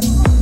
Bye.